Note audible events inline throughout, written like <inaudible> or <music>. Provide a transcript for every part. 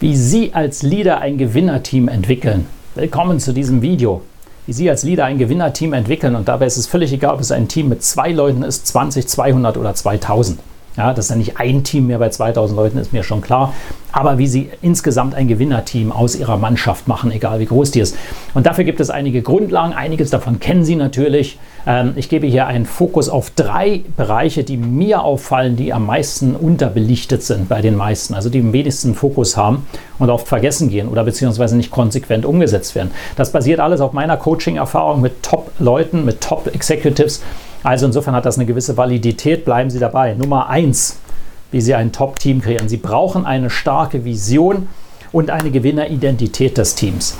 Wie Sie als Leader ein Gewinnerteam entwickeln. Willkommen zu diesem Video. Wie Sie als Leader ein Gewinnerteam entwickeln und dabei ist es völlig egal, ob es ein Team mit zwei Leuten ist, 20, 200 oder 2000. Ja, dass da nicht ein Team mehr bei 2000 Leuten ist mir schon klar. Aber wie sie insgesamt ein Gewinnerteam aus ihrer Mannschaft machen, egal wie groß die ist. Und dafür gibt es einige Grundlagen. Einiges davon kennen Sie natürlich. Ähm, ich gebe hier einen Fokus auf drei Bereiche, die mir auffallen, die am meisten unterbelichtet sind bei den meisten. Also die am wenigsten Fokus haben und oft vergessen gehen oder beziehungsweise nicht konsequent umgesetzt werden. Das basiert alles auf meiner Coaching-Erfahrung mit Top-Leuten, mit Top-Executives also insofern hat das eine gewisse Validität. Bleiben Sie dabei. Nummer eins, wie Sie ein Top-Team kreieren. Sie brauchen eine starke Vision und eine Gewinneridentität des Teams.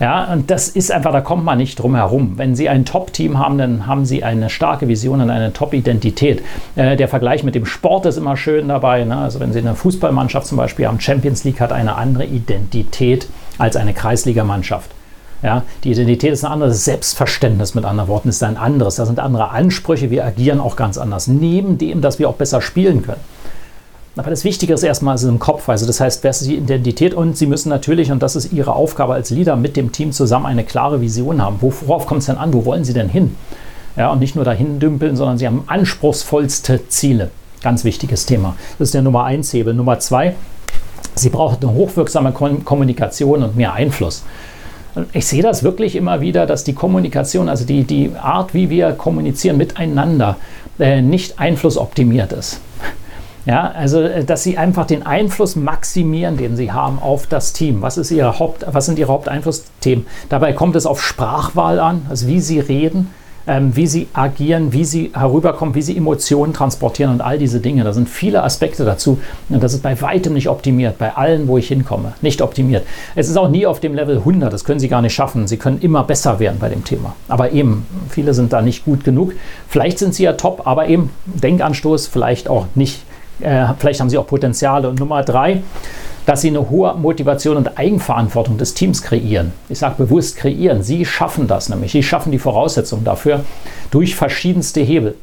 Ja, und das ist einfach, da kommt man nicht drum herum. Wenn Sie ein Top-Team haben, dann haben Sie eine starke Vision und eine Top-Identität. Äh, der Vergleich mit dem Sport ist immer schön dabei. Ne? Also wenn Sie eine Fußballmannschaft zum Beispiel haben, Champions League hat eine andere Identität als eine Kreisligamannschaft. Ja, die Identität ist ein anderes Selbstverständnis, mit anderen Worten, ist ein anderes. Da sind andere Ansprüche, wir agieren auch ganz anders. Neben dem, dass wir auch besser spielen können. Aber das Wichtige ist erstmal ist im Kopf. Also das heißt, wer ist die Identität? Und Sie müssen natürlich, und das ist Ihre Aufgabe als Leader, mit dem Team zusammen eine klare Vision haben. Worauf kommt es denn an? Wo wollen Sie denn hin? Ja, und nicht nur dahin dümpeln, sondern Sie haben anspruchsvollste Ziele. Ganz wichtiges Thema. Das ist der Nummer eins Hebel. Nummer zwei, Sie brauchen eine hochwirksame Kommunikation und mehr Einfluss ich sehe das wirklich immer wieder, dass die Kommunikation, also die, die Art, wie wir kommunizieren miteinander, äh, nicht einflussoptimiert ist. Ja, also äh, dass sie einfach den Einfluss maximieren, den sie haben auf das Team. Was, ist ihre Haupt, was sind ihre Haupteinflussthemen? Dabei kommt es auf Sprachwahl an, also wie sie reden, ähm, wie sie agieren, wie sie herüberkommen, wie sie Emotionen transportieren und all diese Dinge. Da sind viele Aspekte dazu. Und das ist bei weitem nicht optimiert, bei allen, wo ich hinkomme, nicht optimiert. Es ist auch nie auf dem Level 100, das können Sie gar nicht schaffen. Sie können immer besser werden bei dem Thema. Aber eben, viele sind da nicht gut genug. Vielleicht sind sie ja top, aber eben Denkanstoß vielleicht auch nicht. Äh, vielleicht haben sie auch Potenziale. Und Nummer drei, dass sie eine hohe Motivation und Eigenverantwortung des Teams kreieren. Ich sage bewusst kreieren. Sie schaffen das nämlich. Sie schaffen die Voraussetzungen dafür durch verschiedenste Hebel.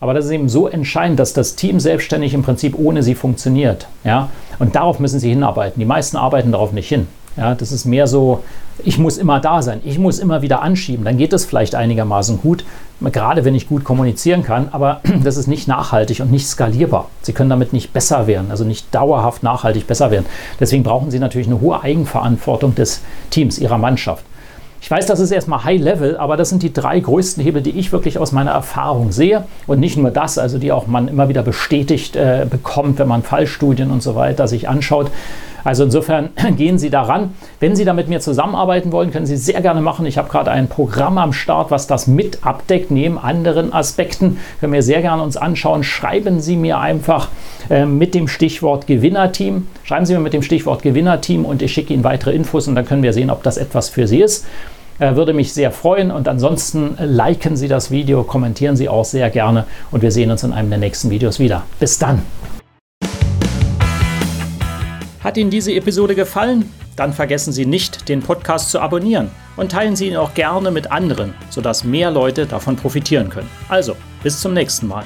Aber das ist eben so entscheidend, dass das Team selbstständig im Prinzip ohne sie funktioniert. Ja? Und darauf müssen sie hinarbeiten. Die meisten arbeiten darauf nicht hin. Ja, das ist mehr so, ich muss immer da sein, ich muss immer wieder anschieben. Dann geht es vielleicht einigermaßen gut, gerade wenn ich gut kommunizieren kann, aber <clears throat> das ist nicht nachhaltig und nicht skalierbar. Sie können damit nicht besser werden, also nicht dauerhaft nachhaltig besser werden. Deswegen brauchen Sie natürlich eine hohe Eigenverantwortung des Teams, Ihrer Mannschaft. Ich weiß, das ist erstmal High Level, aber das sind die drei größten Hebel, die ich wirklich aus meiner Erfahrung sehe. Und nicht nur das, also die auch man immer wieder bestätigt äh, bekommt, wenn man Fallstudien und so weiter sich anschaut. Also insofern <clears throat> gehen Sie daran. Wenn Sie da mit mir zusammenarbeiten wollen, können Sie sehr gerne machen. Ich habe gerade ein Programm am Start, was das mit abdeckt, neben anderen Aspekten. Können wir sehr gerne uns anschauen. Schreiben Sie mir einfach äh, mit dem Stichwort Gewinnerteam. Schreiben Sie mir mit dem Stichwort Gewinnerteam und ich schicke Ihnen weitere Infos und dann können wir sehen, ob das etwas für Sie ist. Äh, würde mich sehr freuen und ansonsten liken Sie das Video, kommentieren Sie auch sehr gerne und wir sehen uns in einem der nächsten Videos wieder. Bis dann! Hat Ihnen diese Episode gefallen? Dann vergessen Sie nicht, den Podcast zu abonnieren und teilen Sie ihn auch gerne mit anderen, sodass mehr Leute davon profitieren können. Also, bis zum nächsten Mal.